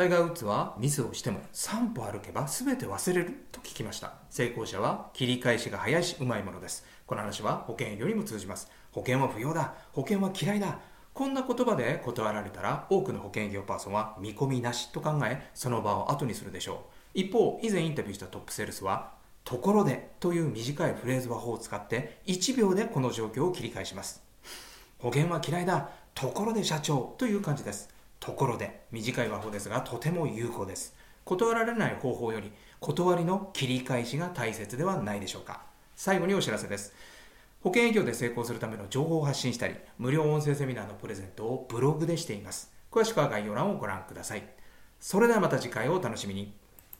タイガー・ウッズはミスをしても3歩歩けば全て忘れると聞きました。成功者は切り返しが早いしうまいものです。この話は保険よりも通じます。保険は不要だ。保険は嫌いだ。こんな言葉で断られたら多くの保険業パーソンは見込みなしと考えその場を後にするでしょう。一方以前インタビューしたトップセールスはところでという短いフレーズ和法を使って1秒でこの状況を切り返します。保険は嫌いだ。ところで社長という感じです。ところで短い和法ですがとても有効です。断られない方法より断りの切り返しが大切ではないでしょうか。最後にお知らせです。保険営業で成功するための情報を発信したり無料音声セミナーのプレゼントをブログでしています。詳しくは概要欄をご覧ください。それではまた次回をお楽しみに。